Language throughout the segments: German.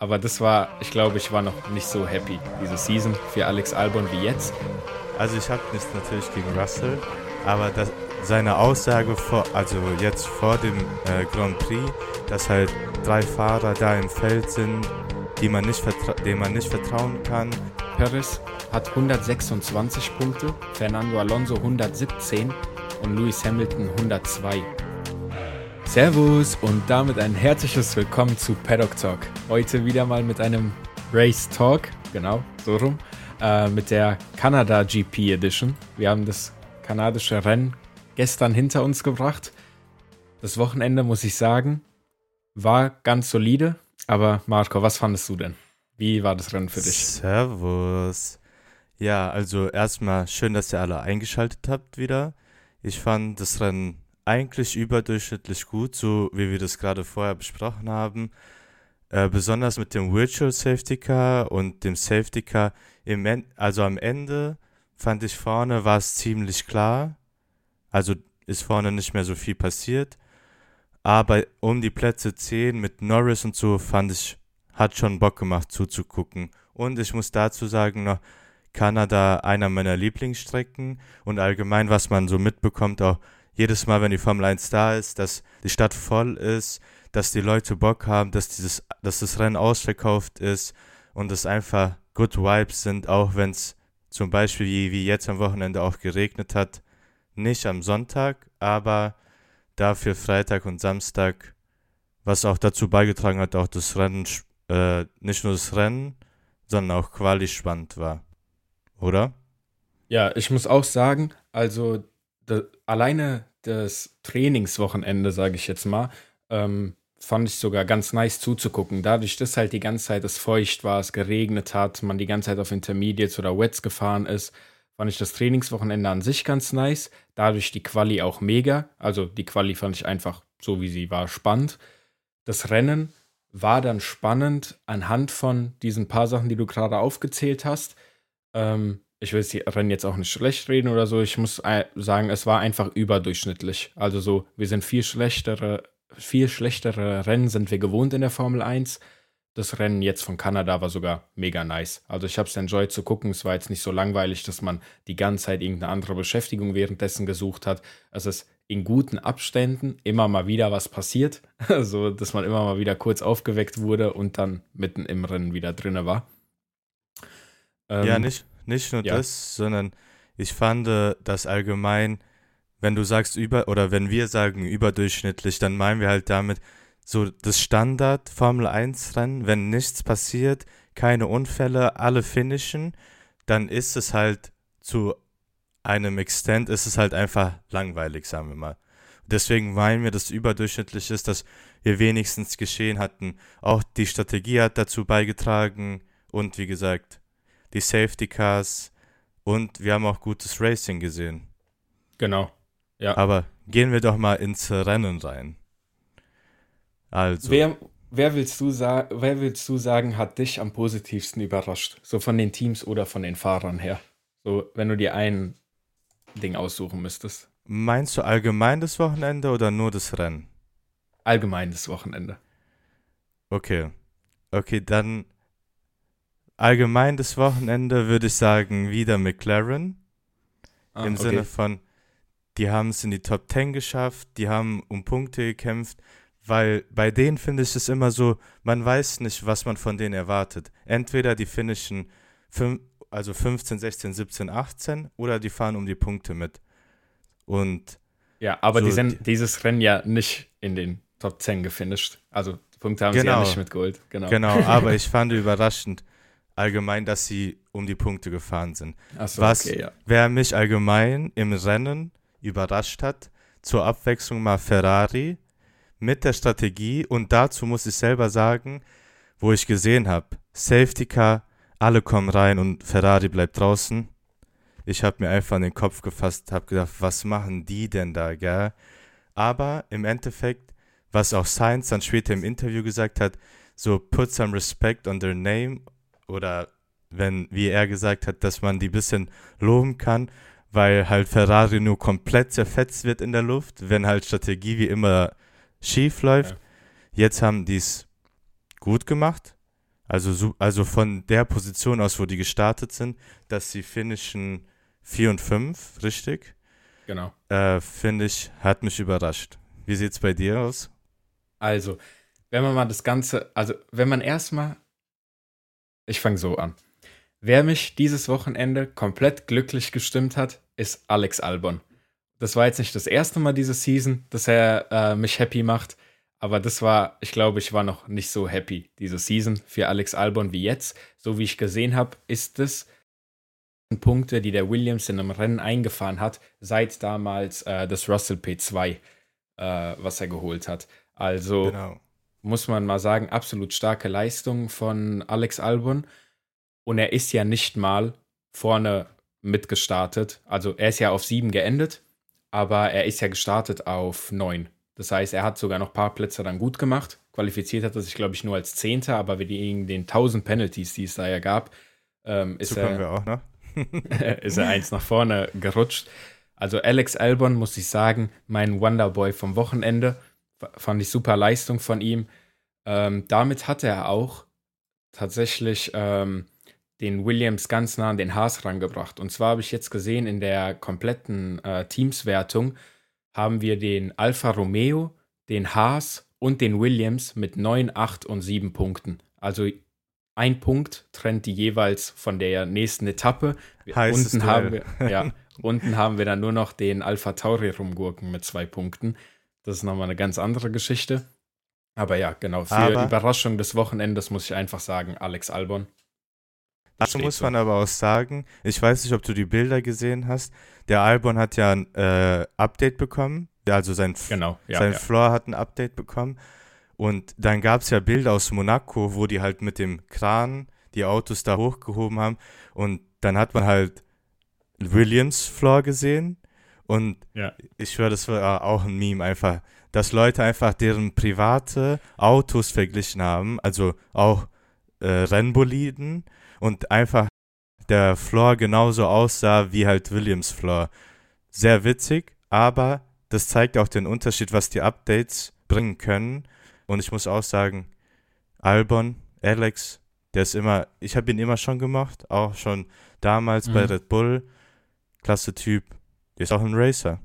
aber das war, ich glaube, ich war noch nicht so happy, diese Season für Alex Albon wie jetzt. Also ich habe nichts natürlich gegen Russell, aber das, seine Aussage vor, also jetzt vor dem äh, Grand Prix, dass halt drei Fahrer da im Feld sind, die man nicht denen man nicht vertrauen kann. Perez hat 126 Punkte, Fernando Alonso 117 und Lewis Hamilton 102. Servus und damit ein herzliches Willkommen zu Paddock Talk. Heute wieder mal mit einem Race Talk, genau, so rum, äh, mit der Kanada GP Edition. Wir haben das kanadische Rennen gestern hinter uns gebracht. Das Wochenende, muss ich sagen, war ganz solide. Aber Marco, was fandest du denn? Wie war das Rennen für dich? Servus. Ja, also erstmal schön, dass ihr alle eingeschaltet habt wieder. Ich fand das Rennen eigentlich überdurchschnittlich gut, so wie wir das gerade vorher besprochen haben. Äh, besonders mit dem Virtual Safety Car und dem Safety Car. Im also am Ende fand ich vorne war es ziemlich klar. Also ist vorne nicht mehr so viel passiert. Aber um die Plätze 10 mit Norris und so fand ich, hat schon Bock gemacht zuzugucken. Und ich muss dazu sagen noch, Kanada einer meiner Lieblingsstrecken und allgemein, was man so mitbekommt, auch jedes Mal, wenn die Formel 1 da ist, dass die Stadt voll ist, dass die Leute Bock haben, dass, dieses, dass das Rennen ausverkauft ist und es einfach Good Vibes sind, auch wenn es zum Beispiel wie, wie jetzt am Wochenende auch geregnet hat. Nicht am Sonntag, aber dafür Freitag und Samstag, was auch dazu beigetragen hat, auch das Rennen, äh, nicht nur das Rennen, sondern auch Quali spannend war. Oder? Ja, ich muss auch sagen, also de, alleine das Trainingswochenende, sage ich jetzt mal, ähm, fand ich sogar ganz nice zuzugucken. Dadurch, dass halt die ganze Zeit es feucht war, es geregnet hat, man die ganze Zeit auf Intermediates oder Wets gefahren ist, fand ich das Trainingswochenende an sich ganz nice. Dadurch die Quali auch mega. Also die Quali fand ich einfach so, wie sie war, spannend. Das Rennen war dann spannend anhand von diesen paar Sachen, die du gerade aufgezählt hast. Ähm, ich will das Rennen jetzt auch nicht schlecht reden oder so. Ich muss sagen, es war einfach überdurchschnittlich. Also so, wir sind viel schlechtere, viel schlechtere Rennen sind wir gewohnt in der Formel 1. Das Rennen jetzt von Kanada war sogar mega nice. Also ich habe es enjoyed zu gucken. Es war jetzt nicht so langweilig, dass man die ganze Zeit irgendeine andere Beschäftigung währenddessen gesucht hat. Es ist in guten Abständen immer mal wieder was passiert. Also, dass man immer mal wieder kurz aufgeweckt wurde und dann mitten im Rennen wieder drinne war. Ähm, ja, nicht, nicht nur ja. das, sondern ich fand, äh, dass allgemein, wenn du sagst über oder wenn wir sagen überdurchschnittlich, dann meinen wir halt damit so das Standard Formel 1 Rennen, wenn nichts passiert, keine Unfälle, alle finishen, dann ist es halt zu einem Extent ist es halt einfach langweilig, sagen wir mal. Deswegen meinen wir, dass überdurchschnittlich ist, dass wir wenigstens geschehen hatten. Auch die Strategie hat dazu beigetragen und wie gesagt, die Safety Cars und wir haben auch gutes Racing gesehen. Genau. Ja. Aber gehen wir doch mal ins Rennen rein. Also. Wer, wer, willst du wer willst du sagen, hat dich am positivsten überrascht? So von den Teams oder von den Fahrern her? So, wenn du dir ein Ding aussuchen müsstest. Meinst du allgemein das Wochenende oder nur das Rennen? Allgemein das Wochenende. Okay. Okay, dann allgemein das Wochenende würde ich sagen, wieder McLaren. Ah, Im okay. Sinne von, die haben es in die Top 10 geschafft, die haben um Punkte gekämpft, weil bei denen finde ich es immer so, man weiß nicht, was man von denen erwartet. Entweder die finishen fünf, also 15, 16, 17, 18 oder die fahren um die Punkte mit. Und ja, aber so die sind dieses Rennen ja nicht in den Top 10 gefinisht. Also Punkte haben genau, sie ja genau. nicht mitgeholt. Genau. genau, aber ich fand überraschend, allgemein, dass sie um die Punkte gefahren sind. So, Was, okay, ja. wer mich allgemein im Rennen überrascht hat, zur Abwechslung mal Ferrari mit der Strategie und dazu muss ich selber sagen, wo ich gesehen habe, Safety Car, alle kommen rein und Ferrari bleibt draußen. Ich habe mir einfach in den Kopf gefasst, habe gedacht, was machen die denn da, gell? Aber im Endeffekt, was auch Sainz dann später im Interview gesagt hat, so put some respect on their name oder wenn, wie er gesagt hat, dass man die ein bisschen loben kann, weil halt Ferrari nur komplett zerfetzt wird in der Luft, wenn halt Strategie wie immer schief läuft. Ja. Jetzt haben die es gut gemacht. Also, also von der Position aus, wo die gestartet sind, dass sie finishen 4 und 5, richtig? Genau. Äh, Finde ich, hat mich überrascht. Wie sieht es bei dir aus? Also, wenn man mal das Ganze, also wenn man erstmal, ich fange so an. Wer mich dieses Wochenende komplett glücklich gestimmt hat, ist Alex Albon. Das war jetzt nicht das erste Mal diese Season, dass er äh, mich happy macht. Aber das war, ich glaube, ich war noch nicht so happy, diese Season für Alex Albon wie jetzt. So wie ich gesehen habe, ist es Punkte, die der Williams in einem Rennen eingefahren hat, seit damals äh, das Russell P2, äh, was er geholt hat. Also genau. Muss man mal sagen, absolut starke Leistung von Alex Albon. Und er ist ja nicht mal vorne mitgestartet. Also er ist ja auf sieben geendet, aber er ist ja gestartet auf neun. Das heißt, er hat sogar noch ein paar Plätze dann gut gemacht. Qualifiziert hat er sich, glaube ich, nur als Zehnter, aber wegen den 1000 Penalties, die es da ja gab, ähm, ist, so er, auch, ne? ist er eins nach vorne gerutscht. Also Alex Albon, muss ich sagen, mein Wonderboy vom Wochenende. Fand ich super Leistung von ihm. Ähm, damit hat er auch tatsächlich ähm, den Williams ganz nah an den Haas rangebracht. Und zwar habe ich jetzt gesehen in der kompletten äh, Teamswertung, haben wir den Alfa Romeo, den Haas und den Williams mit 9, 8 und 7 Punkten. Also ein Punkt trennt die jeweils von der nächsten Etappe. Heißes unten, haben wir, ja, unten haben wir dann nur noch den Alpha Tauri rumgurken mit zwei Punkten. Das ist nochmal eine ganz andere Geschichte. Aber ja, genau, für aber, Überraschung des Wochenendes muss ich einfach sagen, Alex Albon. Dazu muss man aber auch sagen, ich weiß nicht, ob du die Bilder gesehen hast, der Albon hat ja ein äh, Update bekommen, also sein, genau, ja, sein ja. Floor hat ein Update bekommen und dann gab es ja Bilder aus Monaco, wo die halt mit dem Kran die Autos da hochgehoben haben und dann hat man halt Williams Floor gesehen und ja. ich höre, das war auch ein Meme einfach, dass Leute einfach deren private Autos verglichen haben, also auch äh, Rennboliden und einfach der Floor genauso aussah wie halt Williams Floor. Sehr witzig, aber das zeigt auch den Unterschied, was die Updates bringen können. Und ich muss auch sagen, Albon, Alex, der ist immer, ich habe ihn immer schon gemacht, auch schon damals mhm. bei Red Bull. Klasse Typ, der ist auch ein Racer.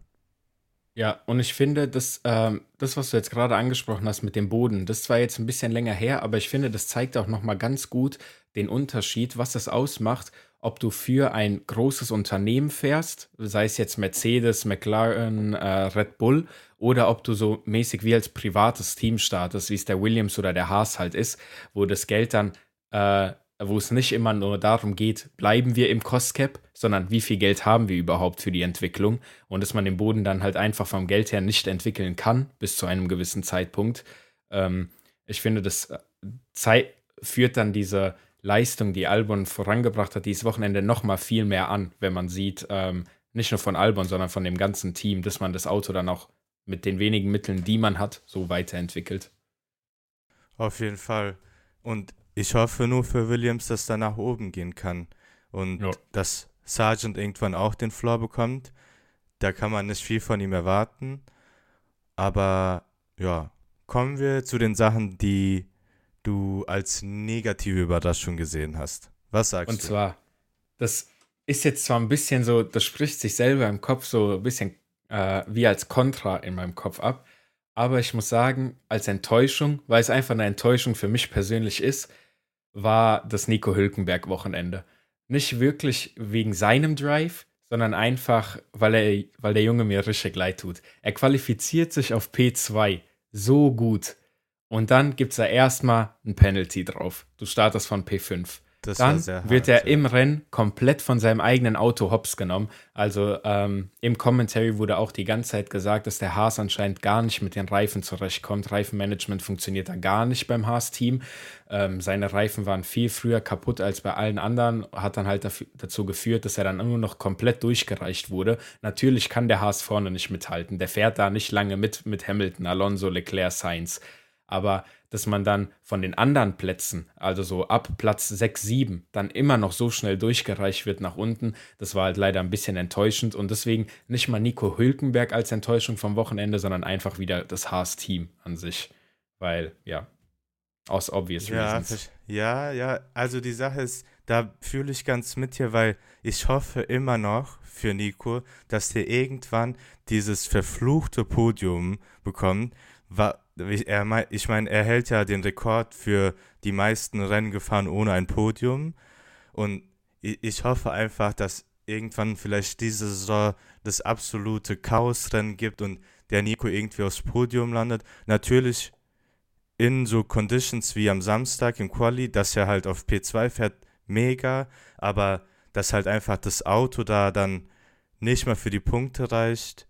Ja, und ich finde, dass, ähm, das, was du jetzt gerade angesprochen hast mit dem Boden, das war jetzt ein bisschen länger her, aber ich finde, das zeigt auch nochmal ganz gut den Unterschied, was es ausmacht, ob du für ein großes Unternehmen fährst, sei es jetzt Mercedes, McLaren, äh, Red Bull, oder ob du so mäßig wie als privates Team startest, wie es der Williams oder der Haas halt ist, wo das Geld dann äh, wo es nicht immer nur darum geht, bleiben wir im Cost Cap, sondern wie viel Geld haben wir überhaupt für die Entwicklung und dass man den Boden dann halt einfach vom Geld her nicht entwickeln kann bis zu einem gewissen Zeitpunkt. Ähm, ich finde, das äh, führt dann diese Leistung, die Albon vorangebracht hat, dieses Wochenende noch mal viel mehr an, wenn man sieht, ähm, nicht nur von Albon, sondern von dem ganzen Team, dass man das Auto dann auch mit den wenigen Mitteln, die man hat, so weiterentwickelt. Auf jeden Fall. Und ich hoffe nur für Williams, dass er nach oben gehen kann und ja. dass Sargent irgendwann auch den Floor bekommt. Da kann man nicht viel von ihm erwarten. Aber ja, kommen wir zu den Sachen, die du als negative Überraschung gesehen hast. Was sagst und du? Und zwar, das ist jetzt zwar ein bisschen so, das spricht sich selber im Kopf so ein bisschen äh, wie als Kontra in meinem Kopf ab. Aber ich muss sagen, als Enttäuschung, weil es einfach eine Enttäuschung für mich persönlich ist, war das Nico Hülkenberg-Wochenende. Nicht wirklich wegen seinem Drive, sondern einfach, weil, er, weil der Junge mir richtig leid tut. Er qualifiziert sich auf P2 so gut. Und dann gibt es da erstmal ein Penalty drauf. Du startest von P5. Das dann wird er im Rennen komplett von seinem eigenen Auto hops genommen. Also ähm, im Commentary wurde auch die ganze Zeit gesagt, dass der Haas anscheinend gar nicht mit den Reifen zurechtkommt. Reifenmanagement funktioniert da gar nicht beim Haas-Team. Ähm, seine Reifen waren viel früher kaputt als bei allen anderen, hat dann halt dafür, dazu geführt, dass er dann nur noch komplett durchgereicht wurde. Natürlich kann der Haas vorne nicht mithalten. Der fährt da nicht lange mit mit Hamilton, Alonso, Leclerc, Sainz. Aber dass man dann von den anderen Plätzen, also so ab Platz 6, 7, dann immer noch so schnell durchgereicht wird nach unten, das war halt leider ein bisschen enttäuschend und deswegen nicht mal Nico Hülkenberg als Enttäuschung vom Wochenende, sondern einfach wieder das Haas-Team an sich. Weil, ja, Aus obvious Ja, reasons. ja, ja, also die Sache ist, da fühle ich ganz mit dir, weil ich hoffe immer noch für Nico, dass der irgendwann dieses verfluchte Podium bekommt. Wa- Er, ich meine, er hält ja den Rekord für die meisten Rennen gefahren ohne ein Podium. Und ich, ich hoffe einfach, dass irgendwann vielleicht diese Saison das absolute Chaosrennen gibt und der Nico irgendwie aufs Podium landet. Natürlich in so Conditions wie am Samstag im Quali, dass er halt auf P2 fährt, mega, aber dass halt einfach das Auto da dann nicht mal für die Punkte reicht,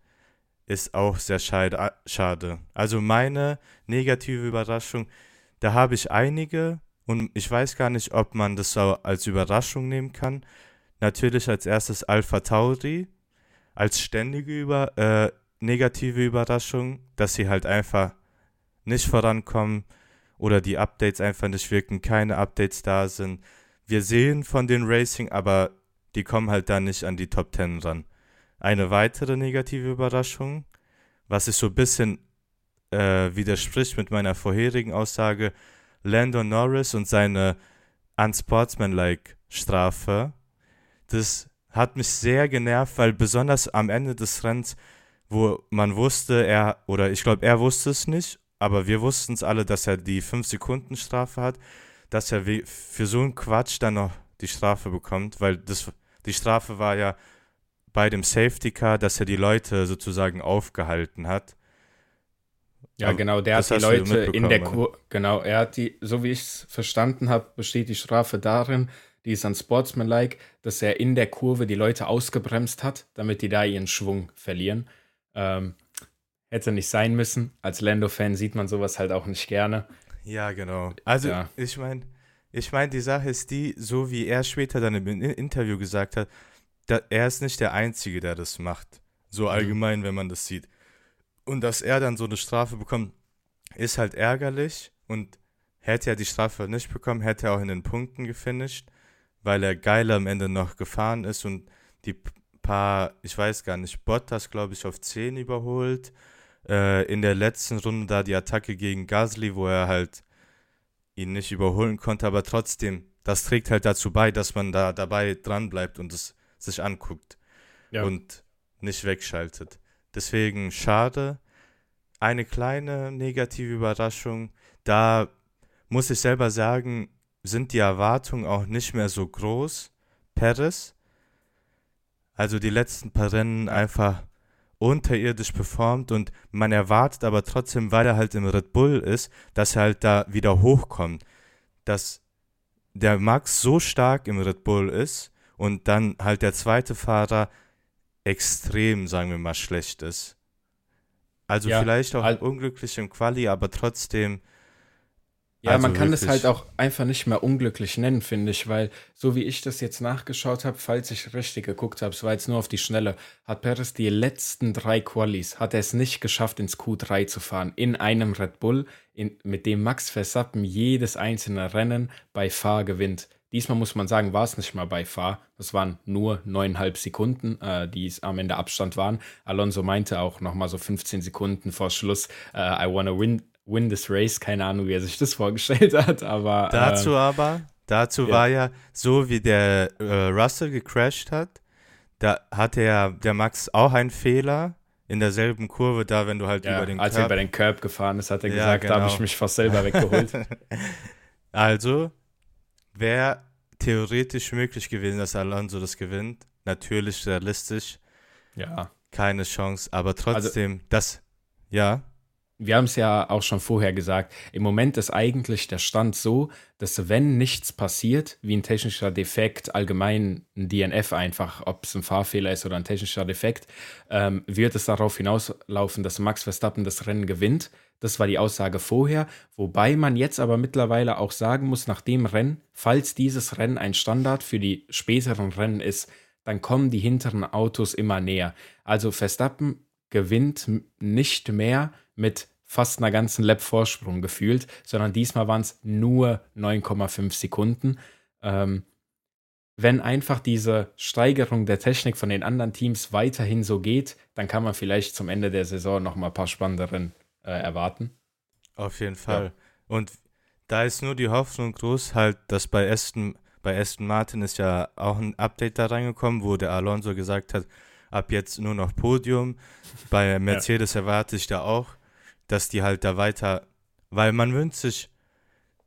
ist auch sehr schade. Also meine negative Überraschung, da habe ich einige und ich weiß gar nicht, ob man das als Überraschung nehmen kann. Natürlich als erstes Alpha Tauri, als ständige über, äh, negative Überraschung, dass sie halt einfach nicht vorankommen oder die Updates einfach nicht wirken, keine Updates da sind. Wir sehen von den Racing, aber die kommen halt da nicht an die Top 10 ran. Eine weitere negative Überraschung, was sich so ein bisschen äh, widerspricht mit meiner vorherigen Aussage, Lando Norris und seine unsportsmanlike Strafe. Das hat mich sehr genervt, weil besonders am Ende des Rennens, wo man wusste, er, oder ich glaube, er wusste es nicht, aber wir wussten es alle, dass er die 5-Sekunden-Strafe hat, dass er für so einen Quatsch dann noch die Strafe bekommt, weil das, die Strafe war ja bei dem Safety Car, dass er die Leute sozusagen aufgehalten hat. Ja, Aber genau, der hat die Leute in der mitbekommen, Kur genau, er hat die, so wie ich es verstanden habe, besteht die Strafe darin, die ist an Sportsmanlike, dass er in der Kurve die Leute ausgebremst hat, damit die da ihren Schwung verlieren. Ähm, hätte nicht sein müssen. Als Lando-Fan sieht man sowas halt auch nicht gerne. Ja, genau. Also, Ja. ich meine, ich meine, die Sache ist die, so wie er später dann im In- Interview gesagt hat, da, er ist nicht der Einzige, der das macht. So allgemein, wenn man das sieht. Und dass er dann so eine Strafe bekommt, ist halt ärgerlich. Und hätte er die Strafe nicht bekommen, hätte er auch in den Punkten gefinisht, weil er geil am Ende noch gefahren ist und die paar, ich weiß gar nicht, Bottas, glaube ich, auf 10 überholt. Äh, in der letzten Runde da die Attacke gegen Gasly, wo er halt ihn nicht überholen konnte, aber trotzdem, das trägt halt dazu bei, dass man da dabei dran bleibt und es sich anguckt Ja. und nicht wegschaltet. Deswegen schade. Eine kleine negative Überraschung. Da muss ich selber sagen, sind die Erwartungen auch nicht mehr so groß. Perez, also die letzten paar Rennen einfach unterirdisch performt und man erwartet aber trotzdem, weil er halt im Red Bull ist, dass er halt da wieder hochkommt. Dass der Max so stark im Red Bull ist und dann halt der zweite Fahrer extrem, sagen wir mal, schlecht ist. Also Ja, vielleicht auch al- unglücklich im Quali, aber trotzdem. Ja, also man kann wirklich- halt auch einfach nicht mehr unglücklich nennen, finde ich, weil so wie ich das jetzt nachgeschaut habe, falls ich richtig geguckt habe, es war jetzt nur auf die Schnelle, hat Perez die letzten drei Qualis, hat er es nicht geschafft, ins Q3 zu fahren, in einem Red Bull, in, mit dem Max Verstappen jedes einzelne Rennen bei Fahr gewinnt. Diesmal muss man sagen, war es nicht mal bei Fahr. Das waren nur neuneinhalb Sekunden, äh, die es am Ende Abstand waren. Alonso meinte auch noch mal so 15 Sekunden vor Schluss, äh, I wanna win, win this race. Keine Ahnung, wie er sich das vorgestellt hat, aber Dazu äh, aber, dazu ja. war ja, so wie der äh, Russell gecrashed hat, da hatte ja der Max auch einen Fehler in derselben Kurve, da wenn du halt ja, über den als er Curb über den Curb gefahren ist, hat er Ja, gesagt, da habe genau. ich mich fast selber weggeholt. Also, wäre theoretisch möglich gewesen, dass Alonso das gewinnt. Natürlich realistisch, ja. keine Chance, aber Also trotzdem, das, ja, wir haben es ja auch schon vorher gesagt, im Moment ist eigentlich der Stand so, dass wenn nichts passiert, wie ein technischer Defekt, allgemein ein DNF einfach, ob es ein Fahrfehler ist oder ein technischer Defekt, ähm, wird es darauf hinauslaufen, dass Max Verstappen das Rennen gewinnt. Das war die Aussage vorher, wobei man jetzt aber mittlerweile auch sagen muss, nach dem Rennen, falls dieses Rennen ein Standard für die späteren Rennen ist, dann kommen die hinteren Autos immer näher. Also Verstappen gewinnt nicht mehr mit fast einer ganzen Lap Vorsprung gefühlt, sondern diesmal waren es nur 9,5 Sekunden. Ähm, wenn einfach diese Steigerung der Technik von den anderen Teams weiterhin so geht, dann kann man vielleicht zum Ende der Saison noch mal ein paar spannende Rennen äh, erwarten. auf jeden Fall. Und Da ist nur die Hoffnung groß, halt, dass bei Aston, bei Aston Martin ist ja auch ein Update da reingekommen, wo der Alonso gesagt hat, ab jetzt nur noch Podium. Bei Mercedes ja. erwarte ich da auch, dass die halt da weiter, weil man wünscht sich,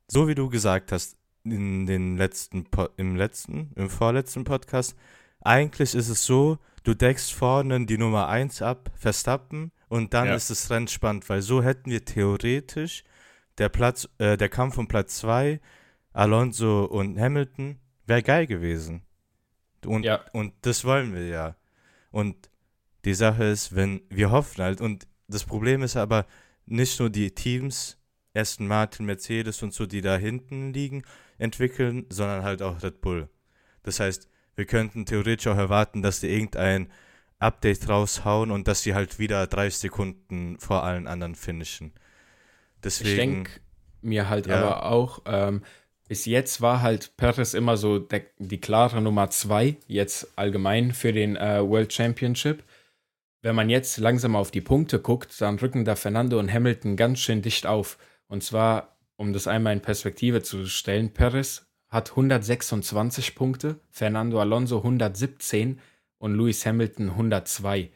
so wie du gesagt hast, in den letzten, im letzten, im vorletzten Podcast, eigentlich ist es so, du deckst vorne die Nummer 1 ab, Verstappen, und dann ja. ist es Rennen spannend, weil so hätten wir theoretisch der Platz, äh, der Kampf um Platz 2, Alonso und Hamilton, wäre geil gewesen. Und, ja. und das wollen wir ja. Und die Sache ist, wenn wir hoffen halt, und das Problem ist aber nicht nur die Teams, Aston Martin, Mercedes und so, die da hinten liegen, entwickeln, sondern halt auch Red Bull. Das heißt, wir könnten theoretisch auch erwarten, dass die irgendein Update raushauen und dass sie halt wieder 30 Sekunden vor allen anderen finishen. Deswegen, ich denke mir halt ja. aber auch, ähm, bis jetzt war halt Perez immer so der, die klare Nummer zwei, jetzt allgemein für den äh, World Championship. Wenn man jetzt langsam auf die Punkte guckt, dann rücken da Fernando und Hamilton ganz schön dicht auf. Und zwar, um das einmal in Perspektive zu stellen, Perez hat 126 Punkte, Fernando Alonso 117 und Lewis Hamilton 102.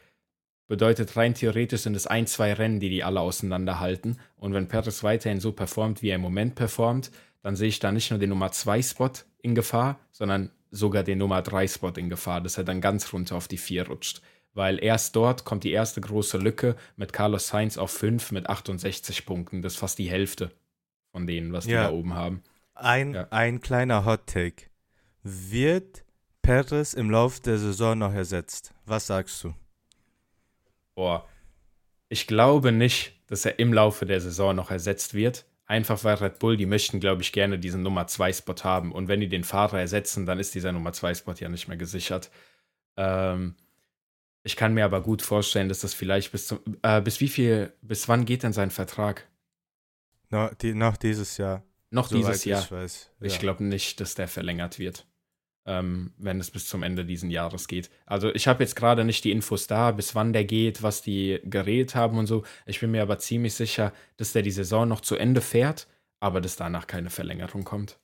Bedeutet rein theoretisch sind es ein, zwei Rennen, die die alle auseinanderhalten. Und wenn Perez weiterhin so performt, wie er im Moment performt, dann sehe ich da nicht nur den Nummer 2 Spot in Gefahr, sondern sogar den Nummer 3 Spot in Gefahr, dass er dann ganz runter auf die 4 rutscht. Weil erst dort kommt die erste große Lücke mit Carlos Sainz auf 5 mit 68 Punkten. Das ist fast die Hälfte von denen, was ja. die da oben haben. Ein, ja. ein kleiner Hot Take. Wird Perez im Laufe der Saison noch ersetzt? Was sagst du? Boah, ich glaube nicht, dass er im Laufe der Saison noch ersetzt wird. Einfach weil Red Bull, die möchten, glaube ich, gerne diesen Nummer 2 Spot haben. Und wenn die den Fahrer ersetzen, dann ist dieser Nummer 2 Spot ja nicht mehr gesichert. Ähm, ich kann mir aber gut vorstellen, dass das vielleicht bis zum, äh, bis wie viel, bis wann geht denn sein Vertrag? No, die, noch dieses Jahr. Noch dieses Jahr. Ich, weiß, ja. ich glaube nicht, dass der verlängert wird ähm, wenn es bis zum Ende dieses Jahres geht. Also ich habe jetzt gerade nicht die Infos da, bis wann der geht, was die geredet haben und so. Ich bin mir aber ziemlich sicher, dass der die Saison noch zu Ende fährt, aber dass danach keine Verlängerung kommt.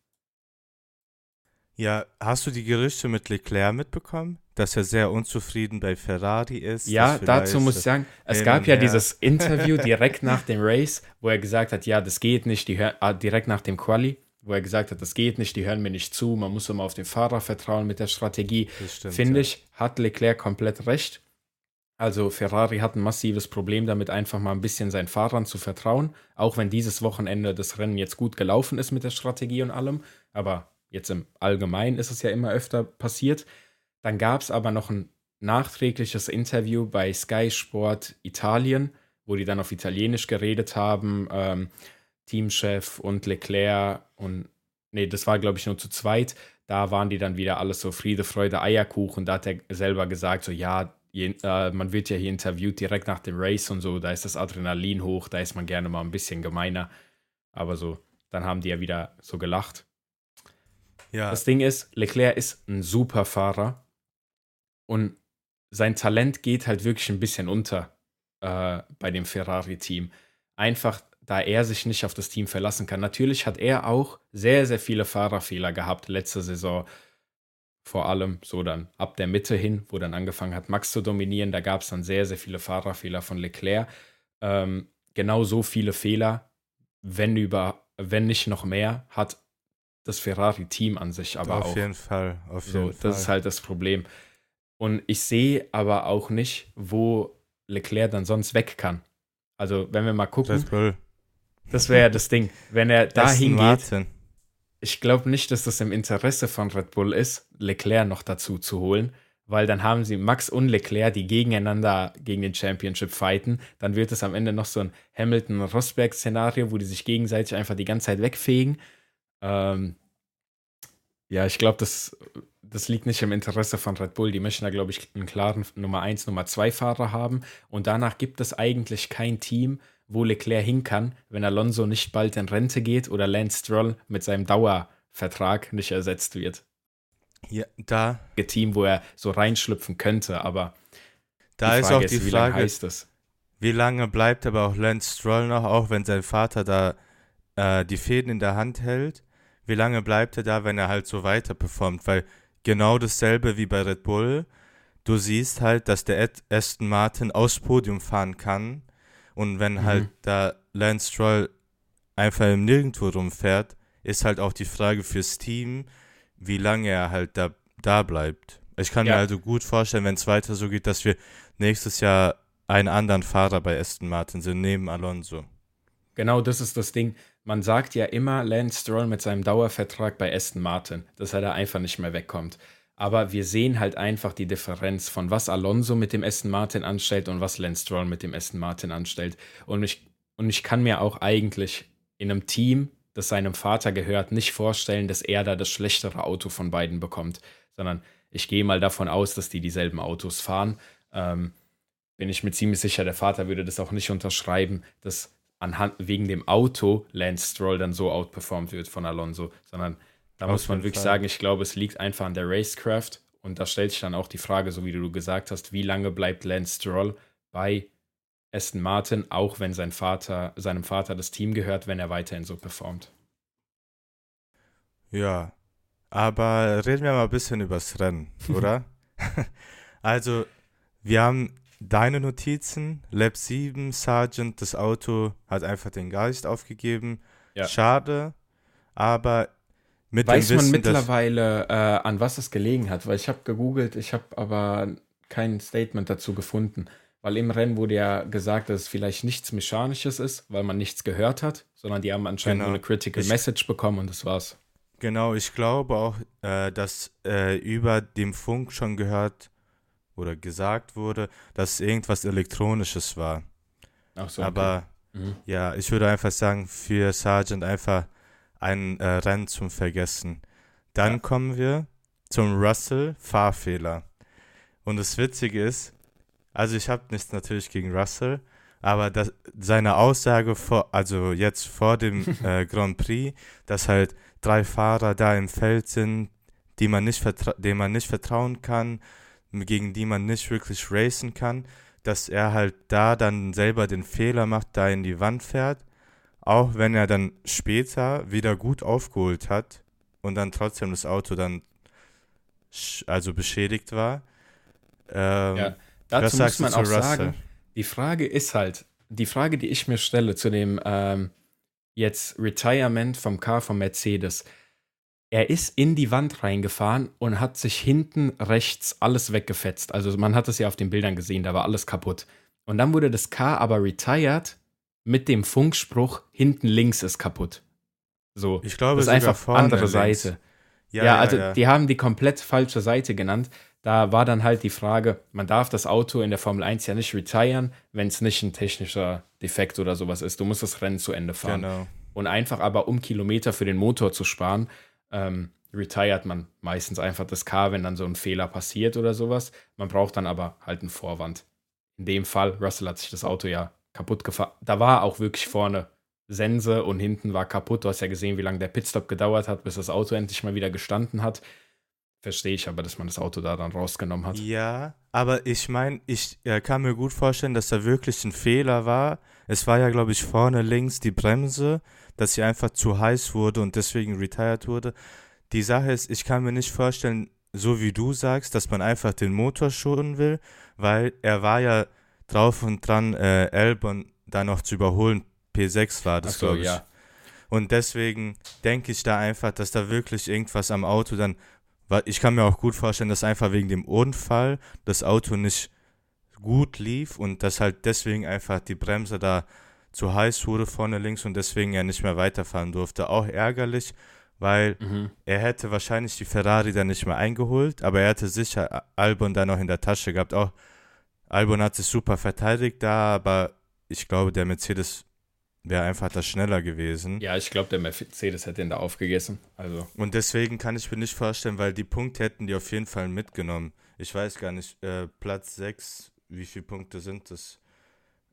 Ja, hast du die Gerüchte mit Leclerc mitbekommen? Dass er sehr unzufrieden bei Ferrari ist? Ja, dazu muss ich sagen, es gab ja dieses Interview direkt nach dem Race, wo er gesagt hat, ja, das geht nicht, die, ah, direkt nach dem Quali wo er gesagt hat, das geht nicht, die hören mir nicht zu, man muss immer auf den Fahrer vertrauen mit der Strategie. Finde ich, hat Leclerc komplett recht. Also Ferrari hat ein massives Problem damit, einfach mal ein bisschen seinen Fahrern zu vertrauen, auch wenn dieses Wochenende das Rennen jetzt gut gelaufen ist mit der Strategie und allem. Aber jetzt im Allgemeinen ist es ja immer öfter passiert. Dann gab es aber noch ein nachträgliches Interview bei Sky Sport Italien, wo die dann auf Italienisch geredet haben. Ähm, Teamchef und Leclerc und nee, das war glaube ich nur zu zweit. Da waren die dann wieder alles so Friede, Freude, Eierkuchen. Da hat er selber gesagt, so ja, je, äh, man wird ja hier interviewt direkt nach dem Race und so, da ist das Adrenalin hoch, da ist man gerne mal ein bisschen gemeiner. Aber so, dann haben die ja wieder so gelacht. Ja. Das Ding ist, Leclerc ist ein super Fahrer und sein Talent geht halt wirklich ein bisschen unter äh, bei dem Ferrari-Team. Einfach da er sich nicht auf das Team verlassen kann. Natürlich hat er auch sehr, sehr viele Fahrerfehler gehabt letzte Saison. Vor allem so dann ab der Mitte hin, wo dann angefangen hat, Max zu dominieren. Da gab es dann sehr, sehr viele Fahrerfehler von Leclerc. Ähm, genau so viele Fehler, wenn über, wenn nicht noch mehr, hat das Ferrari-Team an sich aber auf auch. Auf jeden Fall, auf jeden so, Fall. Das ist halt das Problem. Und ich sehe aber auch nicht, wo Leclerc dann sonst weg kann. Also, wenn wir mal gucken. Das cool. Das wäre ja das Ding. Wenn er dahin geht, ich glaube nicht, dass das im Interesse von Red Bull ist, Leclerc noch dazu zu holen, weil dann haben sie Max und Leclerc, die gegeneinander gegen den Championship fighten. Dann wird es am Ende noch so ein Hamilton-Rosberg-Szenario, wo die sich gegenseitig einfach die ganze Zeit wegfegen. Ähm, ja, ich glaube, das, das liegt nicht im Interesse von Red Bull. Die möchten da, glaube ich, einen klaren Nummer 1, Nummer 2 Fahrer haben. Und danach gibt es eigentlich kein Team, wo Leclerc hin kann, wenn Alonso nicht bald in Rente geht oder Lance Stroll mit seinem Dauervertrag nicht ersetzt wird. Ja, da. Ein Team, wo er so reinschlüpfen könnte, aber da ist auch die wie Frage, lange heißt wie lange bleibt aber auch Lance Stroll noch, auch wenn sein Vater da äh, die Fäden in der Hand hält, wie lange bleibt er da, wenn er halt so weiter performt? Weil genau dasselbe wie bei Red Bull, du siehst halt, dass der Aston Martin aufs Podium fahren kann und wenn mhm. halt da Lance Stroll einfach im Nirgendwo rumfährt, ist halt auch die Frage fürs Team, wie lange er halt da, da bleibt. Ich kann ja. mir also gut vorstellen, wenn es weiter so geht, dass wir nächstes Jahr einen anderen Fahrer bei Aston Martin sind, neben Alonso. Genau, das ist das Ding. Man sagt ja immer, Lance Stroll mit seinem Dauervertrag bei Aston Martin, dass er da einfach nicht mehr wegkommt. Aber wir sehen halt einfach die Differenz von was Alonso mit dem Aston Martin anstellt und was Lance Stroll mit dem Aston Martin anstellt. Und ich, und ich kann mir auch eigentlich in einem Team, das seinem Vater gehört, nicht vorstellen, dass er da das schlechtere Auto von beiden bekommt, sondern ich gehe mal davon aus, dass die dieselben Autos fahren. Ähm, bin ich mir ziemlich sicher, der Vater würde das auch nicht unterschreiben, dass anhand wegen dem Auto Lance Stroll dann so outperformed wird von Alonso, sondern da Auf muss man wirklich Fall. sagen, ich glaube, es liegt einfach an der Racecraft und da stellt sich dann auch die Frage, so wie du gesagt hast, wie lange bleibt Lance Stroll bei Aston Martin, auch wenn sein Vater, seinem Vater das Team gehört, wenn er weiterhin so performt. Ja, aber reden wir mal ein bisschen übers Rennen, oder? also, wir haben deine Notizen, Lab 7, Sergeant, das Auto hat einfach den Geist aufgegeben. Ja. Schade, aber mit Weiß man Wissen, mittlerweile, äh, an was es gelegen hat, weil ich habe gegoogelt, ich habe aber kein Statement dazu gefunden. Weil im Rennen wurde ja gesagt, dass es vielleicht nichts Mechanisches ist, weil man nichts gehört hat, sondern die haben anscheinend genau. nur eine Critical ich, Message bekommen und das war's. Genau, ich glaube auch, äh, dass äh, über dem Funk schon gehört oder gesagt wurde, dass es irgendwas Elektronisches war. Ach so. Aber okay. mhm. ja, ich würde einfach sagen, für Sergeant einfach ein äh, Rennen zum Vergessen. Dann ja. kommen wir zum Russell Fahrfehler. Und das Witzige ist, also ich habe nichts natürlich gegen Russell, aber das, seine Aussage vor, also jetzt vor dem äh, Grand Prix, dass halt drei Fahrer da im Feld sind, die man nicht denen man nicht vertrauen kann, gegen die man nicht wirklich racen kann, dass er halt da dann selber den Fehler macht, da in die Wand fährt, auch wenn er dann später wieder gut aufgeholt hat und dann trotzdem das Auto dann also beschädigt war. Ähm, ja, dazu muss man auch Russell? sagen, die Frage ist halt, die Frage, die ich mir stelle zu dem ähm, jetzt Retirement vom Car von Mercedes, er ist in die Wand reingefahren und hat sich hinten rechts alles weggefetzt. Also man hat es ja auf den Bildern gesehen, da war alles kaputt. Und dann wurde das Car aber retired mit dem Funkspruch, hinten links ist kaputt. So, ich glaube, das ist einfach andere links. Seite. Ja, ja, also ja. die haben die komplett falsche Seite genannt. Da war dann halt die Frage, man darf das Auto in der Formel 1 ja nicht retiren, wenn es nicht ein technischer Defekt oder sowas ist. Du musst das Rennen zu Ende fahren. Genau. Und einfach aber, um Kilometer für den Motor zu sparen, ähm, retired man meistens einfach das Car, wenn dann so ein Fehler passiert oder sowas. Man braucht dann aber halt einen Vorwand. In dem Fall, Russell hat sich das Auto ja kaputt gefahren. Da war auch wirklich vorne Sense und hinten war kaputt. Du hast ja gesehen, wie lange der Pitstop gedauert hat, bis das Auto endlich mal wieder gestanden hat. Verstehe ich aber, dass man das Auto da dann rausgenommen hat. Ja, aber ich meine, ich äh, kann mir gut vorstellen, dass da wirklich ein Fehler war. Es war ja, glaube ich, vorne links die Bremse dass sie einfach zu heiß wurde und deswegen retired wurde. Die Sache ist, ich kann mir nicht vorstellen, so wie du sagst, dass man einfach den Motor schonen will, weil er war ja drauf und dran, äh, Albon da noch zu überholen. P6 war das, so, glaube ich. Ja. Und deswegen denke ich da einfach, dass da wirklich irgendwas am Auto dann, ich kann mir auch gut vorstellen, dass einfach wegen dem Unfall das Auto nicht gut lief und dass halt deswegen einfach die Bremse da zu heiß wurde vorne links und deswegen er nicht mehr weiterfahren durfte. Auch ärgerlich, weil mhm. er hätte wahrscheinlich die Ferrari dann nicht mehr eingeholt, aber er hätte sicher Albon da noch in der Tasche gehabt. Auch Albon hat sich super verteidigt da, aber ich glaube, der Mercedes wäre einfach da schneller gewesen. Ja, ich glaube, der Mercedes hätte ihn da aufgegessen. Also. Und deswegen kann ich mir nicht vorstellen, weil die Punkte hätten die auf jeden Fall mitgenommen. Ich weiß gar nicht, äh, Platz 6, wie viele Punkte sind das?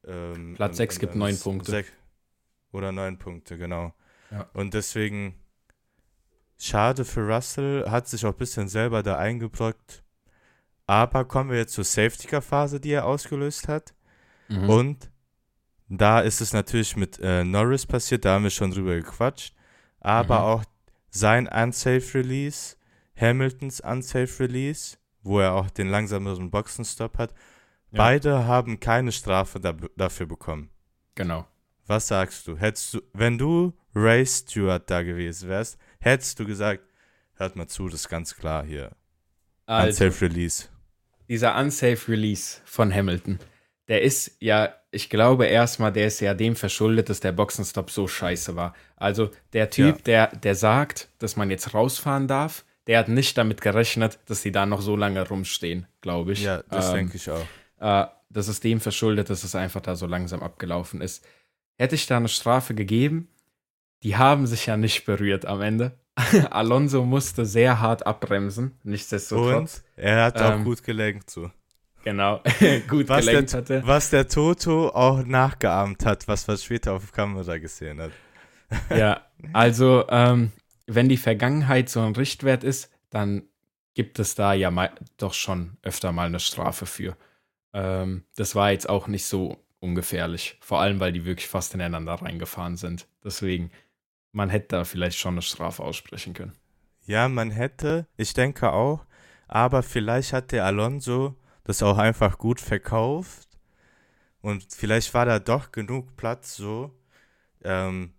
Ähm, Platz 6 gibt neun Punkte. Sech, oder neun Punkte, genau. Ja. Und deswegen schade für Russell, hat sich auch ein bisschen selber da eingebrockt. Aber kommen wir jetzt zur Safety-Car-Phase, die er ausgelöst hat. Mhm. Und da ist es natürlich mit äh, Norris passiert, da haben wir schon drüber gequatscht. Aber Mhm. auch sein Unsafe Release, Hamiltons Unsafe Release, wo er auch den langsameren Boxenstopp hat. Ja. Beide haben keine Strafe da, dafür bekommen. Genau. Was sagst du? Hättest du, wenn du Ray Stewart da gewesen wärst, hättest du gesagt, hört mal zu, das ist ganz klar hier. Also, Unsafe Release. dieser Unsafe Release von Hamilton, der ist ja, ich glaube erstmal, der ist ja dem verschuldet, dass der Boxenstopp so scheiße war. Also der Typ, Ja. der, der sagt, dass man jetzt rausfahren darf, der hat nicht damit gerechnet, dass die da noch so lange rumstehen, glaube ich. Ja, das Ähm, denke ich auch. Äh, das ist dem verschuldet, dass es einfach da so langsam abgelaufen ist. Hätte ich da eine Strafe gegeben, die haben sich ja nicht berührt am Ende. Alonso musste sehr hart abbremsen, nichtsdestotrotz. Und er hat auch ähm, gut gelenkt so. Genau, gut Was gelenkt der, hatte. was der Toto auch nachgeahmt hat, was man später auf Kamera gesehen hat. Ja, also ähm, wenn die Vergangenheit so ein Richtwert ist, dann gibt es da ja mal, doch schon öfter mal eine Strafe für. Ähm, das war jetzt auch nicht so ungefährlich, vor allem weil die wirklich fast ineinander reingefahren sind. Deswegen, man hätte da vielleicht schon eine Strafe aussprechen können. Ja, man hätte, ich denke auch, aber vielleicht hat der Alonso das auch einfach gut verkauft und vielleicht war da doch genug Platz so. Ähm,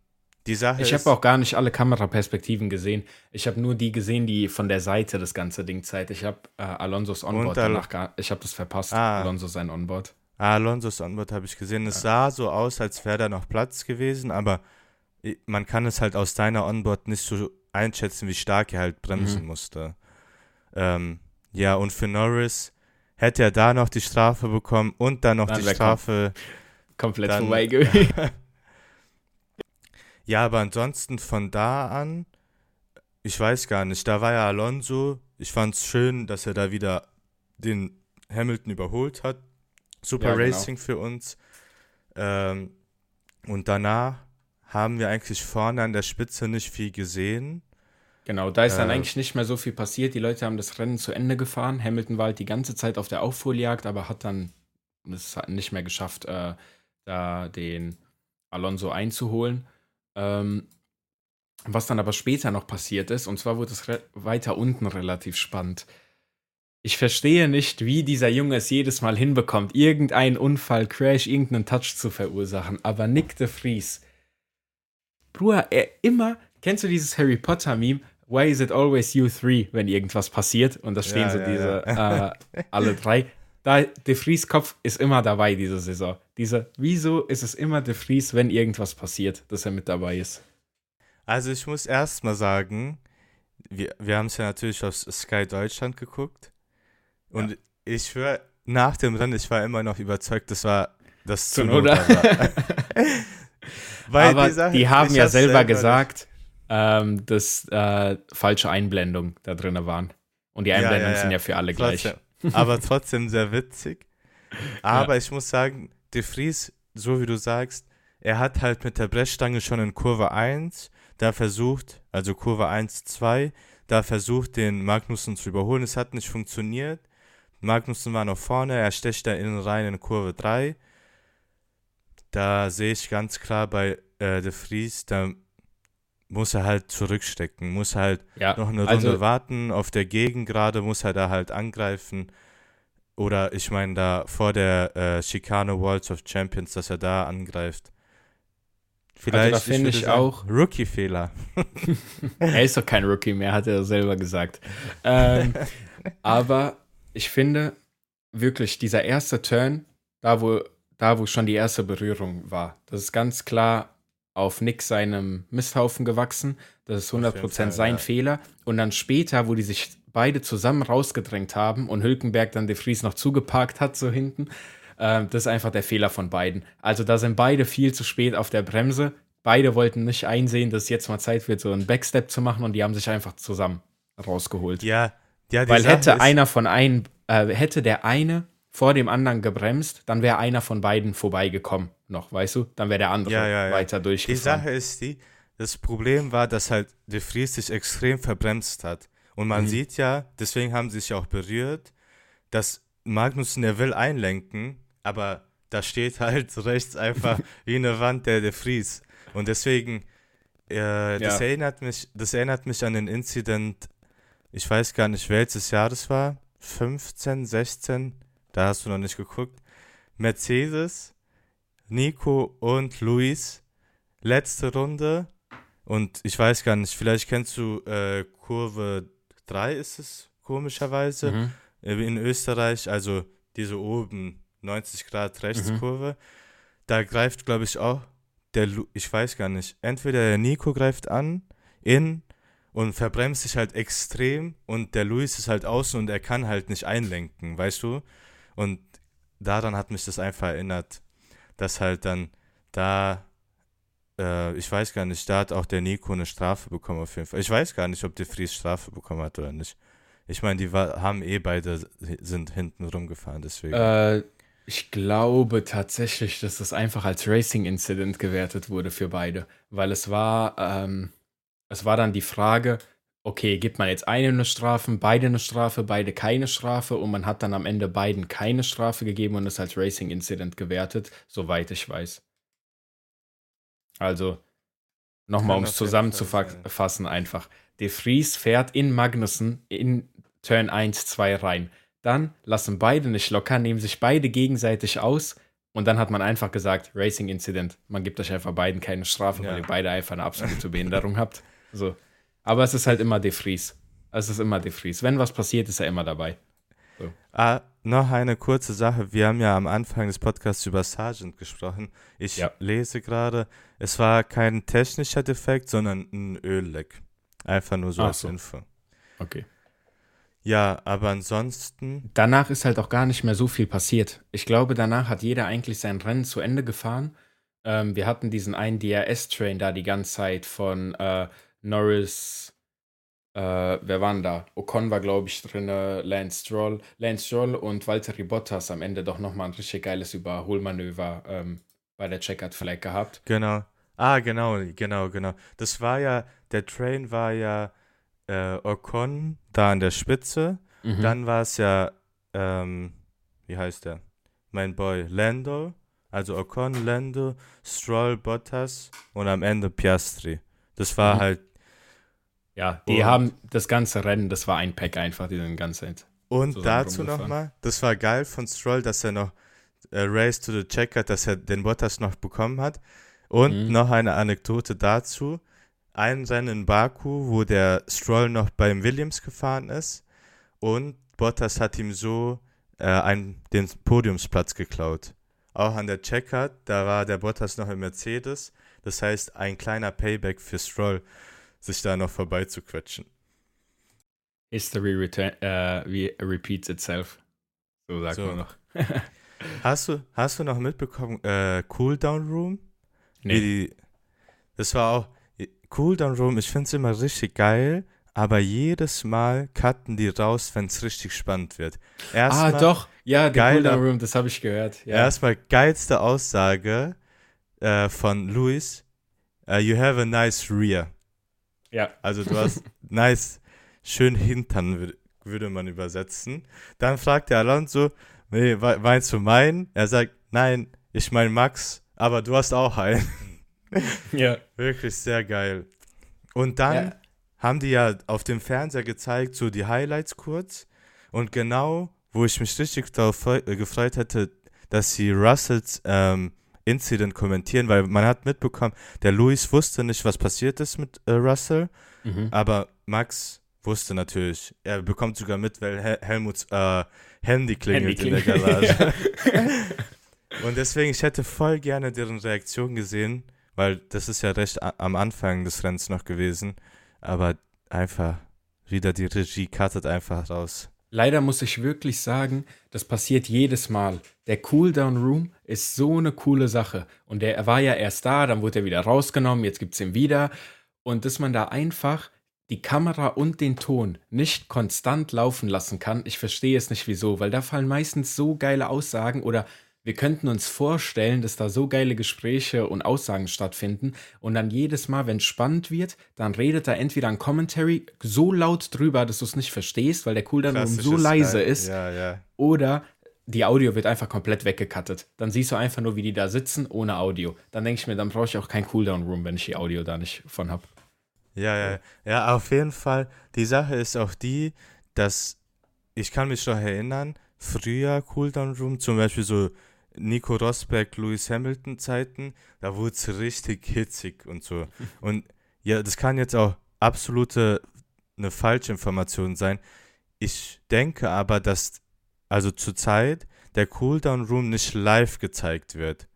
die Sache Ich habe auch gar nicht alle Kameraperspektiven gesehen. Ich habe nur die gesehen, die von der Seite das ganze Ding zeigt. Ich habe äh, Alonsos Onboard Al- danach gar, ich habe das verpasst. Ah. Alonso sein Onboard. Ah, Alonso's Onboard habe ich gesehen. Es sah so aus, als wäre da noch Platz gewesen, aber man kann es halt aus deiner Onboard nicht so einschätzen, wie stark er halt bremsen Mhm. musste. Ähm, ja, und für Norris hätte er da noch die Strafe bekommen und dann noch Dann die Strafe. Komplett vorbei gewesen. ja, aber ansonsten von da an, ich weiß gar nicht, da war ja Alonso. Ich fand es schön, dass er da wieder den Hamilton überholt hat. Super Ja, genau. Racing für uns. Ähm, und danach haben wir eigentlich vorne an der Spitze nicht viel gesehen. Genau, da ist dann Äh, eigentlich nicht mehr so viel passiert. Die Leute haben das Rennen zu Ende gefahren. Hamilton war halt die ganze Zeit auf der Aufholjagd, aber hat dann es hat nicht mehr geschafft, äh, da den Alonso einzuholen. Ähm, was dann aber später noch passiert ist, und zwar wurde es weiter unten relativ spannend. Ich verstehe nicht, wie dieser Junge es jedes Mal hinbekommt, irgendeinen Unfall, Crash, irgendeinen Touch zu verursachen. Aber Nick de Vries, Bruder, er immer, kennst du dieses Harry Potter Meme? Why is it always you three, wenn irgendwas passiert? Und da stehen Ja, so ja, diese, ja. Äh, alle drei. Da, De Vries Kopf ist immer dabei diese Saison. Diese, wieso ist es immer De Vries, wenn irgendwas passiert, dass er mit dabei ist? Also ich muss erst mal sagen, wir, wir haben es ja natürlich auf Sky Deutschland geguckt. Und ich schwör, nach dem Rennen, ich war immer noch überzeugt, das war das war. Weil Aber die, Sache- haben ich ja selber nicht- gesagt, ähm, dass äh, falsche Einblendungen da drin waren. Und die Ja, ja, Einblendungen ja. sind ja für alle gleich. Aber trotzdem sehr witzig. Aber ich muss sagen, De Vries, so wie du sagst, er hat halt mit der Brechstange schon in Kurve 1 da versucht, also Kurve 1, 2, da versucht, den Magnussen zu überholen. Es hat nicht funktioniert. Magnussen war noch vorne, er stecht da innen rein in Kurve 3. Da sehe ich ganz klar bei äh, De Vries, da muss er halt zurückstecken, muss halt Ja, noch eine Runde also warten. Auf der Gegend gerade muss er da halt angreifen. Oder ich meine, da vor der äh, Chicano Worlds of Champions, dass er da angreift. Vielleicht Also finde ich sagen, auch- Rookie-Fehler. er ist doch kein Rookie mehr, hat er selber gesagt. Ähm, aber ich finde wirklich, dieser erste Turn, da wo, da wo schon die erste Berührung war, das ist ganz klar auf Nick seinem Misthaufen gewachsen. Das ist 100% Fall, sein ja. Fehler. Und dann später, wo die sich beide zusammen rausgedrängt haben und Hülkenberg dann De Vries noch zugeparkt hat, so hinten, ähm, das ist einfach der Fehler von beiden. Also da sind beide viel zu spät auf der Bremse. Beide wollten nicht einsehen, dass jetzt mal Zeit wird, so einen Backstep zu machen und die haben sich einfach zusammen rausgeholt. Ja, ja, Weil hätte einer von einem, äh, hätte der eine vor dem anderen gebremst, dann wäre einer von beiden vorbeigekommen noch, weißt du? Dann wäre der andere Ja, ja, ja. weiter Die durchgefahren. Sache ist die, das Problem war, dass halt De Vries sich extrem verbremst hat. Und man Mhm. sieht ja, deswegen haben sie sich auch berührt, dass Magnussen, der will einlenken, aber da steht halt rechts einfach wie eine Wand der, der Fries. Und deswegen, äh, das, Ja. erinnert mich, das erinnert mich an den Incident, ich weiß gar nicht, welches Jahr das war, 15, 16, da hast du noch nicht geguckt. Mercedes, Nico und Luis, letzte Runde. Und ich weiß gar nicht, vielleicht kennst du äh, Kurve 3 ist es komischerweise Mhm. in Österreich, also diese oben 90 Grad Rechtskurve, da greift, glaube ich, auch der, Lu ich weiß gar nicht, entweder der Nico greift an, in und verbremst sich halt extrem und der Luis ist halt außen und er kann halt nicht einlenken, weißt du? Und daran hat mich das einfach erinnert, dass halt dann da, äh, ich weiß gar nicht, da hat auch der Nico eine Strafe bekommen auf jeden Fall. Ich weiß gar nicht, ob der Fries Strafe bekommen hat oder nicht. Ich meine, die war, haben eh beide, sind hinten rumgefahren, deswegen. Äh, ich glaube tatsächlich, dass das einfach als Racing-Incident gewertet wurde für beide. Weil es war, ähm, es war dann die Frage, okay, gibt man jetzt eine eine Strafe, beide eine Strafe, beide keine Strafe und man hat dann am Ende beiden keine Strafe gegeben und es als Racing-Incident gewertet, soweit ich weiß. Also, nochmal, um es zusammenzufassen, einfach. De Vries fährt in Magnussen in Turn 1, 2 rein. Dann lassen beide nicht locker, nehmen sich beide gegenseitig aus und dann hat man einfach gesagt, Racing Incident. Man gibt euch einfach beiden keine Strafe, Ja. weil ihr beide einfach eine absolute Behinderung habt. So. Aber es ist halt immer De Vries. Es ist immer De Vries. Wenn was passiert, ist er immer dabei. Ah, noch eine kurze Sache. Wir haben ja am Anfang des Podcasts über Sargent gesprochen. Ich Ja. lese gerade, es war kein technischer Defekt, sondern ein Ölleck. Einfach nur so Ach als so. Info. Okay. Ja, aber ansonsten, Danach ist halt auch gar nicht mehr so viel passiert. Ich glaube, danach hat jeder eigentlich sein Rennen zu Ende gefahren. Ähm, wir hatten diesen einen DRS-Train da die ganze Zeit von äh, Norris. Äh, wer waren da? Ocon war, glaube ich, drin, Lance Stroll. Lance Stroll und Valtteri Bottas am Ende doch nochmal ein richtig geiles Überholmanöver ähm, bei der Checkered Flag gehabt. genau. Ah, genau, genau, genau. Das war ja, der Train war ja äh, Ocon da an der Spitze. Mhm. Dann war es ja, ähm, wie heißt der? Mein Boy Lando. Also Ocon, Lando, Stroll, Bottas und am Ende Piastri. Das war Mhm. halt. Ja, die und- haben das ganze Rennen, das war ein Pack einfach, die sind ganze Zeit. Und dazu nochmal, das war geil von Stroll, dass er noch äh, Race to the Checker, dass er den Bottas noch bekommen hat. Und Mhm. noch eine Anekdote dazu. Ein Rennen in Baku, wo der Stroll noch beim Williams gefahren ist und Bottas hat ihm so äh, einen, den Podiumsplatz geklaut. Auch an der Checker, da war der Bottas noch im Mercedes. Das heißt, ein kleiner Payback für Stroll, sich da noch vorbeizuquetschen. History return, wie repeats itself. So sagt So. man noch. Hast du, hast du noch mitbekommen, äh, Cooldown Room? Nee. die, das war auch, Cooldown Room, ich finde es immer richtig geil, aber jedes Mal cutten die raus, wenn es richtig spannend wird. Ah, Erstmal, doch. Ja, der Cooldown Room, das habe ich gehört. Ja. Erstmal geilste Aussage äh, von Luis, äh, you have a nice rear. Ja. Also du hast nice, schön Hintern, wür- würde man übersetzen. Dann fragt der Alonso, nee, meinst du meinen? Er sagt, nein, ich meine Max, aber du hast auch einen. ja. Wirklich sehr geil. Und dann Ja. haben die ja auf dem Fernseher gezeigt, so die Highlights kurz. Und genau, wo ich mich richtig darauf äh, gefreut hätte, dass sie Russells ähm, Incident kommentieren, weil man hat mitbekommen, der Luis wusste nicht, was passiert ist mit äh, Russell, Mhm. aber Max wusste natürlich. Er bekommt sogar mit, weil Hel Helmuts äh, Handy klingelt in der. Garage. Und deswegen, ich hätte voll gerne deren Reaktion gesehen, weil das ist ja recht am Anfang des Rennens noch gewesen. Aber einfach wieder die Regie cuttet einfach raus. Leider muss ich wirklich sagen, das passiert jedes Mal. Der Cooldown Room ist so eine coole Sache. Und der er war ja erst da, dann wurde er wieder rausgenommen, jetzt gibt es ihn wieder. Und dass man da einfach die Kamera und den Ton nicht konstant laufen lassen kann, ich verstehe es nicht wieso, weil da fallen meistens so geile Aussagen oder wir könnten uns vorstellen, dass da so geile Gespräche und Aussagen stattfinden und dann jedes Mal, wenn es spannend wird, dann redet da entweder ein Commentary so laut drüber, dass du es nicht verstehst, weil der Cooldown Room so leise Style. ist, Ja, ja. oder die Audio wird einfach komplett weggekattet. Dann siehst du einfach nur, wie die da sitzen, ohne Audio. Dann denke ich mir, dann brauche ich auch kein Cooldown-Room, wenn ich die Audio da nicht von habe. Ja, ja, ja, auf jeden Fall. Die Sache ist auch die, dass ich kann mich noch erinnern, früher Cooldown Room, zum Beispiel so Nico Rosberg, Lewis Hamilton Zeiten, da wurde es richtig hitzig und so. Und ja, das kann jetzt auch absolute eine falsche Information sein. Ich denke aber, dass also zurzeit der Cooldown Room nicht live gezeigt wird,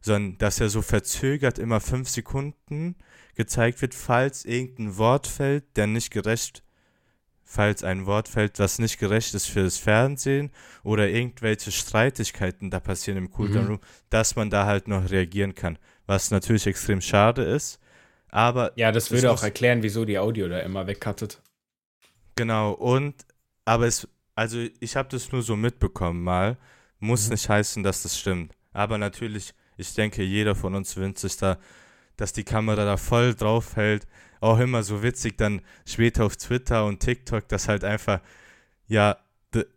sondern dass er so verzögert immer fünf Sekunden gezeigt wird, falls irgendein Wort fällt, der nicht gerecht, falls ein Wort fällt, was nicht gerecht ist für das Fernsehen oder irgendwelche Streitigkeiten da passieren im Cooldown Room, mhm. dass man da halt noch reagieren kann, was natürlich extrem schade ist. Aber ja, das würde auch erklären, wieso die Audio da immer wegkattet. Genau, und aber es, also ich habe das nur so mitbekommen mal. Muss mhm. nicht heißen, dass das stimmt. Aber natürlich, ich denke, jeder von uns wünscht sich da, dass die Kamera da voll drauf hält. Auch immer so witzig dann später auf Twitter und TikTok, dass halt einfach, ja,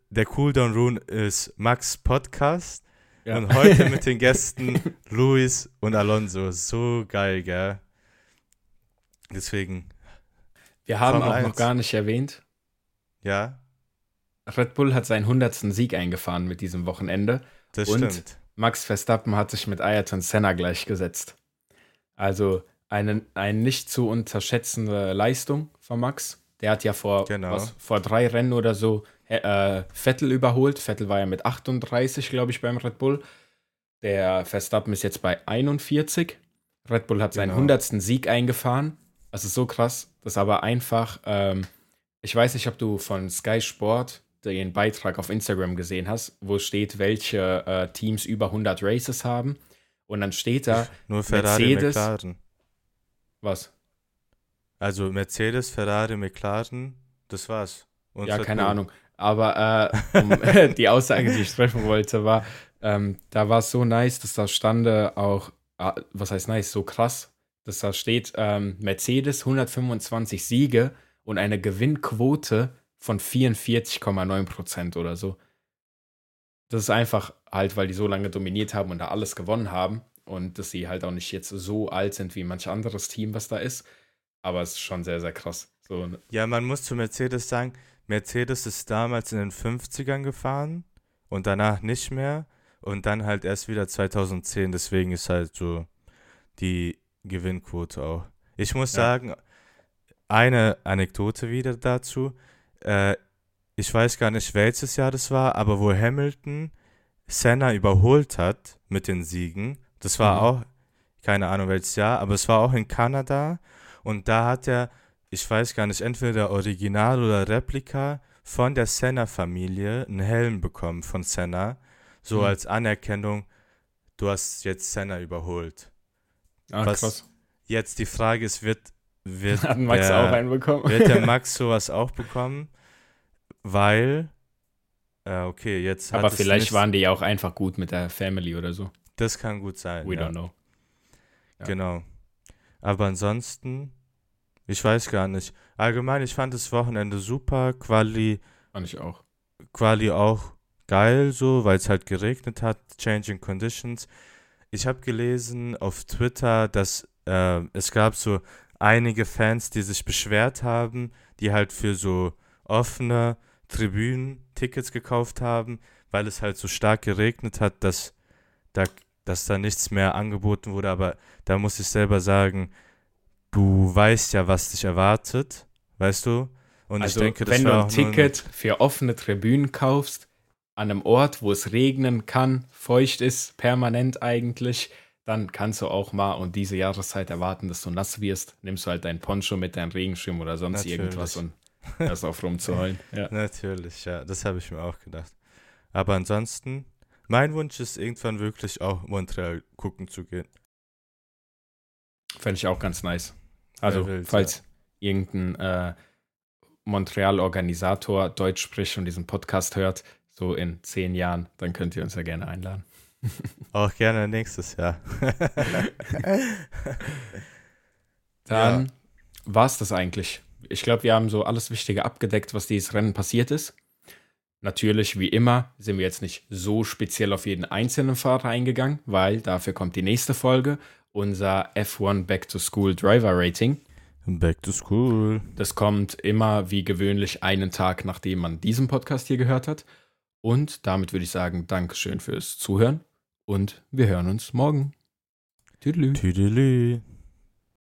der Cooldown Rune ist Max Podcast. Ja. Und heute mit den Gästen Luis und Alonso. So geil, gell? Deswegen. Wir haben auch noch gar nicht erwähnt. Ja. Red Bull hat seinen 100. Sieg eingefahren mit diesem Wochenende. Das und stimmt. Max Verstappen hat sich mit Ayrton Senna gleichgesetzt. Also eine, eine nicht zu unterschätzende Leistung von Max. Der hat ja vor, genau. was, vor drei Rennen oder so äh, Vettel überholt. Vettel war ja mit 38, glaube ich, beim Red Bull. Der Verstappen ist jetzt bei 41. Red Bull hat seinen genau. 100. Sieg eingefahren. Das ist so krass. Das ist aber einfach, ähm, ich weiß nicht, ob du von Sky Sport den Beitrag auf Instagram gesehen hast, wo steht, welche äh, Teams über 100 Races haben. Und dann steht da Nur Ferrari, Mercedes. McLaren. Was? Also Mercedes, Ferrari, McLaren, das war's. Und ja, keine Ahnung. Aber äh, um, die Aussage, die ich treffen wollte, war, ähm, da war es so nice, dass da stande auch, äh, was heißt nice, so krass, dass da steht, ähm, Mercedes 125 Siege und eine Gewinnquote von 44,9 Prozent oder so. Das ist einfach halt, weil die so lange dominiert haben und da alles gewonnen haben und dass sie halt auch nicht jetzt so alt sind wie manch anderes Team, was da ist. Aber es ist schon sehr, sehr krass. So. Ne? Ja, man muss zu Mercedes sagen, Mercedes ist damals in den 50ern gefahren und danach nicht mehr und dann halt erst wieder 2010. Deswegen ist halt so die Gewinnquote auch. Ich muss ja. sagen, eine Anekdote wieder dazu. Äh, ich weiß gar nicht, welches Jahr das war, aber wo Hamilton Senna überholt hat mit den Siegen, das war mhm. auch, keine Ahnung welches Jahr, aber es war auch in Kanada und da hat er, ich weiß gar nicht, entweder Original oder Replika von der Senna-Familie einen Helm bekommen von Senna, so mhm. als Anerkennung, du hast jetzt Senna überholt. Ah, Was krass. Jetzt die Frage ist, wird, wird, Hat Max der, auch einen bekommen? wird der Max sowas auch bekommen? Weil, äh, okay, jetzt Aber vielleicht waren die ja auch einfach gut mit der Family oder so. Das kann gut sein. We ja. don't know. Ja. Genau. Aber ansonsten, ich weiß gar nicht. Allgemein, ich fand das Wochenende super. Quali. Fand ich auch. Quali auch geil, so, weil es halt geregnet hat. Changing Conditions. Ich habe gelesen auf Twitter, dass äh, es gab so einige Fans, die sich beschwert haben, die halt für so offene Tribünen Tickets gekauft haben, weil es halt so stark geregnet hat, dass da, dass da nichts mehr angeboten wurde. Aber da muss ich selber sagen, du weißt ja, was dich erwartet, weißt du? Und also, ich denke, das wenn du ein Ticket für offene Tribünen kaufst, an einem Ort, wo es regnen kann, feucht ist, permanent eigentlich, dann kannst du auch mal und diese Jahreszeit erwarten, dass du nass wirst. Nimmst du halt dein Poncho mit deinem Regenschirm oder sonst Natürlich. irgendwas und das auf rumzuheulen. Ja. Natürlich, ja, das habe ich mir auch gedacht. Aber ansonsten, mein Wunsch ist irgendwann wirklich auch Montreal gucken zu gehen. Fände ich auch ganz nice. Also, wild, falls ja. irgendein äh, Montreal-Organisator Deutsch spricht und diesen Podcast hört, so in zehn Jahren, dann könnt ihr uns ja gerne einladen. Auch gerne nächstes Jahr. Dann ja. war es das eigentlich. Ich glaube, wir haben so alles Wichtige abgedeckt, was dieses Rennen passiert ist. Natürlich, wie immer, sind wir jetzt nicht so speziell auf jeden einzelnen Fahrer eingegangen, weil dafür kommt die nächste Folge, unser F1 Back to School Driver Rating. Back to School. Das kommt immer wie gewöhnlich einen Tag, nachdem man diesen Podcast hier gehört hat. Und damit würde ich sagen, Dankeschön fürs Zuhören und wir hören uns morgen. Tüdelü. Tüdelü.